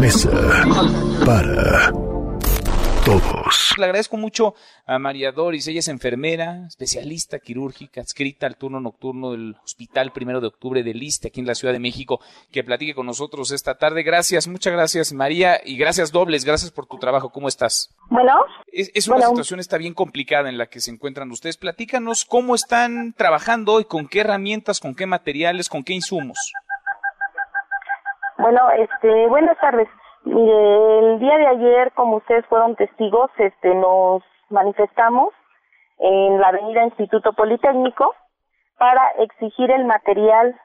mesa para todos. Le agradezco mucho a María Doris, ella es enfermera, especialista quirúrgica, adscrita al turno nocturno del Hospital Primero de Octubre de Liste, aquí en la Ciudad de México, que platique con nosotros esta tarde. Gracias, muchas gracias María y gracias dobles, gracias por tu trabajo. ¿Cómo estás? Bueno. Es, una situación está bien complicada en la que se encuentran ustedes. Platícanos cómo están trabajando hoy, con qué herramientas, con qué materiales, con qué insumos. Bueno, este, buenas tardes. Mire, el día de ayer, como ustedes fueron testigos, este, nos manifestamos en la avenida Instituto Politécnico para exigir el material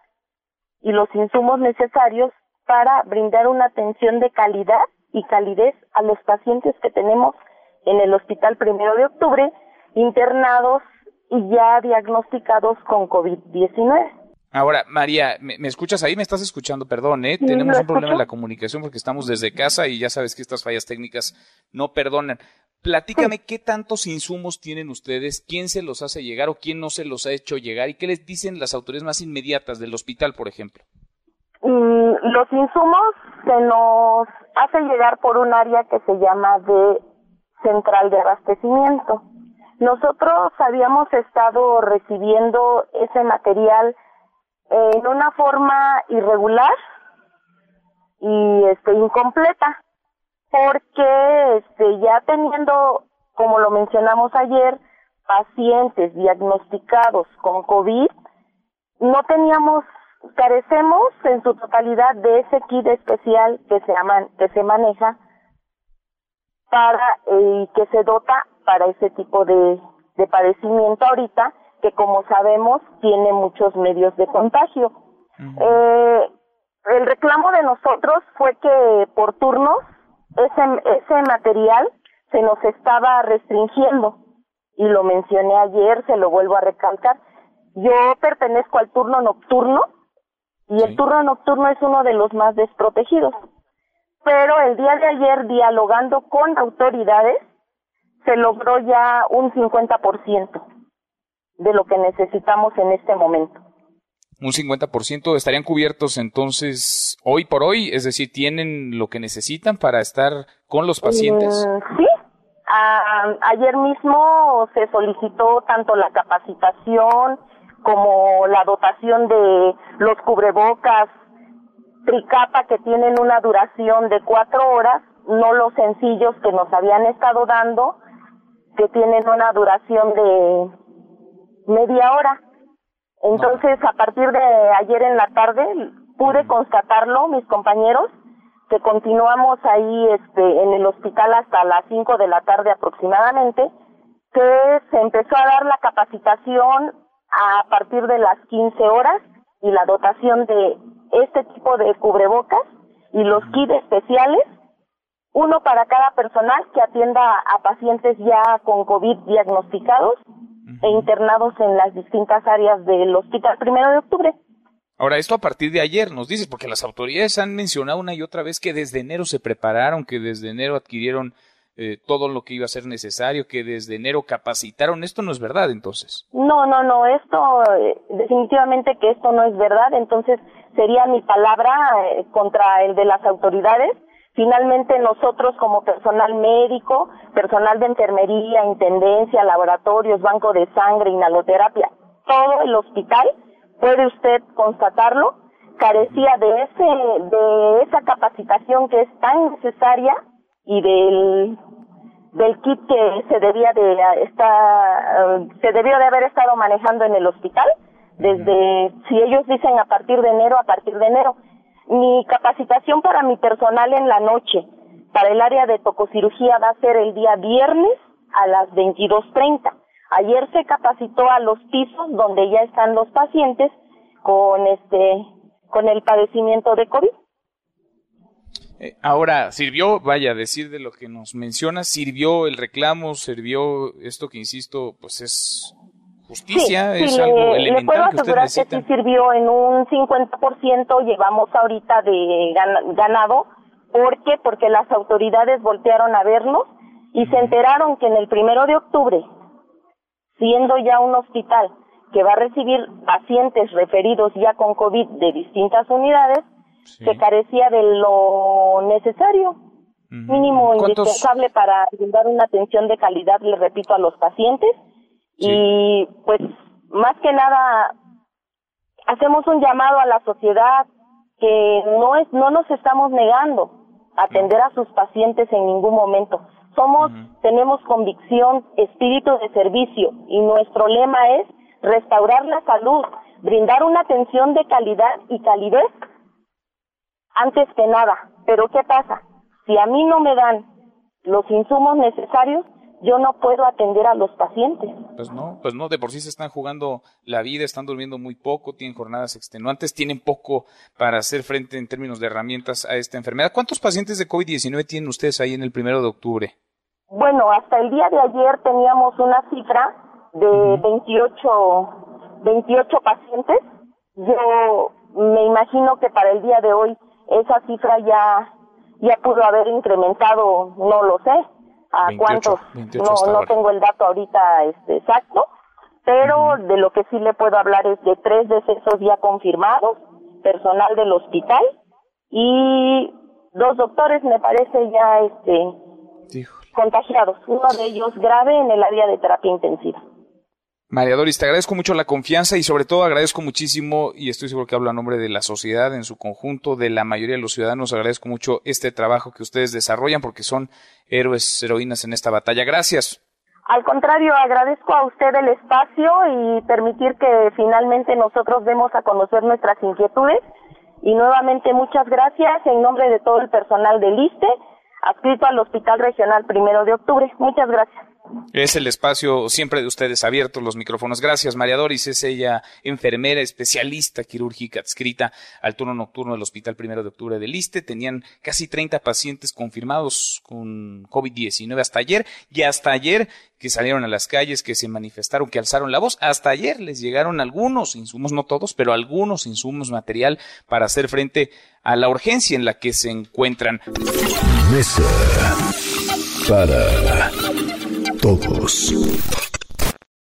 y los insumos necesarios para brindar una atención de calidad y calidez a los pacientes que tenemos en el Hospital Primero de Octubre, internados y ya diagnosticados con COVID-19. Ahora, María, ¿me, escuchas ahí? ¿Me estás escuchando? Perdón, ¿eh? Tenemos un problema en la comunicación porque estamos desde casa y ya sabes que estas fallas técnicas no perdonan. Platícame qué tantos insumos tienen ustedes, quién se los hace llegar o quién no se los ha hecho llegar y qué les dicen las autoridades más inmediatas del hospital, por ejemplo. Mm, los insumos se nos hace llegar por un área que se llama de central de abastecimiento. Nosotros habíamos estado recibiendo ese material en una forma irregular y este incompleta porque este ya teniendo como lo mencionamos ayer pacientes diagnosticados con COVID no teníamos carecemos en su totalidad de ese kit especial que se llama, que se maneja para eh, que se dota para ese tipo de, de padecimiento ahorita que como sabemos tiene muchos medios de contagio. eh, el reclamo de nosotros fue que por turnos ese, ese material se nos estaba restringiendo y lo mencioné ayer, se lo vuelvo a recalcar. Yo pertenezco al turno nocturno y el turno nocturno es uno de los más desprotegidos. Pero el día de ayer, dialogando con autoridades, se logró ya un 50% de lo que necesitamos en este momento. Un 50% estarían cubiertos entonces hoy por hoy, es decir, tienen lo que necesitan para estar con los pacientes. Mm, sí, ayer mismo se solicitó tanto la capacitación como la dotación de los cubrebocas tricapa que tienen una duración de cuatro horas, no los sencillos que nos habían estado dando, que tienen una duración de media hora. Entonces, a partir de ayer en la tarde, pude constatarlo, mis compañeros, que continuamos ahí este, en el hospital hasta las 5 de la tarde aproximadamente, que se empezó a dar la capacitación a partir de las 15 horas y la dotación de este tipo de cubrebocas y los kits especiales, uno para cada personal que atienda a pacientes ya con COVID diagnosticados e internados en las distintas áreas del hospital primero de octubre. Ahora, esto a partir de ayer nos dices, porque las autoridades han mencionado una y otra vez que desde enero se prepararon, que desde enero adquirieron eh, todo lo que iba a ser necesario, que desde enero capacitaron. Esto no es verdad, entonces. No, no, no, esto eh, definitivamente que esto no es verdad, entonces sería mi palabra eh, contra el de las autoridades Finalmente nosotros como personal médico, personal de enfermería, intendencia, laboratorios, banco de sangre, inhaloterapia, todo el hospital, puede usted constatarlo, carecía de ese de esa capacitación que es tan necesaria y del del kit que se debía de estar se debió de haber estado manejando en el hospital desde si ellos dicen a partir de enero a partir de enero mi capacitación para mi personal en la noche para el área de tococirugía va a ser el día viernes a las 22.30. Ayer se capacitó a los pisos donde ya están los pacientes con este con el padecimiento de COVID. Eh, ahora, sirvió, vaya, decir de lo que nos menciona, sirvió el reclamo, sirvió esto que insisto, pues es justicia es algo elemental le puedo asegurar que, sí sirvió en un 50% llevamos ahorita de ganado ¿por qué? porque las autoridades voltearon a vernos y se enteraron que en el primero de octubre siendo ya un hospital que va a recibir pacientes referidos ya con COVID de distintas unidades que carecía de lo necesario, mínimo indispensable para brindar una atención de calidad, le repito, a los pacientes. Y pues más que nada hacemos un llamado a la sociedad que no es no nos estamos negando a atender a sus pacientes en ningún momento. Somos tenemos convicción, espíritu de servicio y nuestro lema es restaurar la salud, brindar una atención de calidad y calidez antes que nada. Pero ¿qué pasa? Si a mí no me dan los insumos necesarios, yo no puedo atender a los pacientes. Pues no, pues no, de por sí se están jugando la vida, están durmiendo muy poco, tienen jornadas extenuantes, tienen poco para hacer frente en términos de herramientas a esta enfermedad. ¿Cuántos pacientes de COVID-19 tienen ustedes ahí en el primero de octubre? Bueno, hasta el día de ayer teníamos una cifra de 28, 28 pacientes. Yo me imagino que para el día de hoy esa cifra ya, ya pudo haber incrementado, no lo sé a cuántos, no, no tengo el dato ahorita este, exacto, pero de lo que sí le puedo hablar es de tres decesos ya confirmados, personal del hospital y dos doctores me parece ya este contagiados, uno de ellos grave en el área de terapia intensiva. María Doris, te agradezco mucho la confianza y sobre todo agradezco muchísimo, y estoy seguro que hablo a nombre de la sociedad en su conjunto, de la mayoría de los ciudadanos, agradezco mucho este trabajo que ustedes desarrollan porque son héroes, heroínas en esta batalla. Gracias. Al contrario, agradezco a usted el espacio y permitir que finalmente nosotros demos a conocer nuestras inquietudes. Y nuevamente muchas gracias en nombre de todo el personal del ISTE, adscrito al Hospital Regional Primero de Octubre. Muchas gracias. Es el espacio siempre de ustedes abiertos, los micrófonos. Gracias, María Doris. Es ella enfermera especialista quirúrgica adscrita al turno nocturno del Hospital Primero de Octubre del Liste. Tenían casi 30 pacientes confirmados con COVID-19 hasta ayer y hasta ayer que salieron a las calles, que se manifestaron, que alzaron la voz. Hasta ayer les llegaron algunos insumos, no todos, pero algunos insumos material para hacer frente a la urgencia en la que se encuentran. Mesa para todos.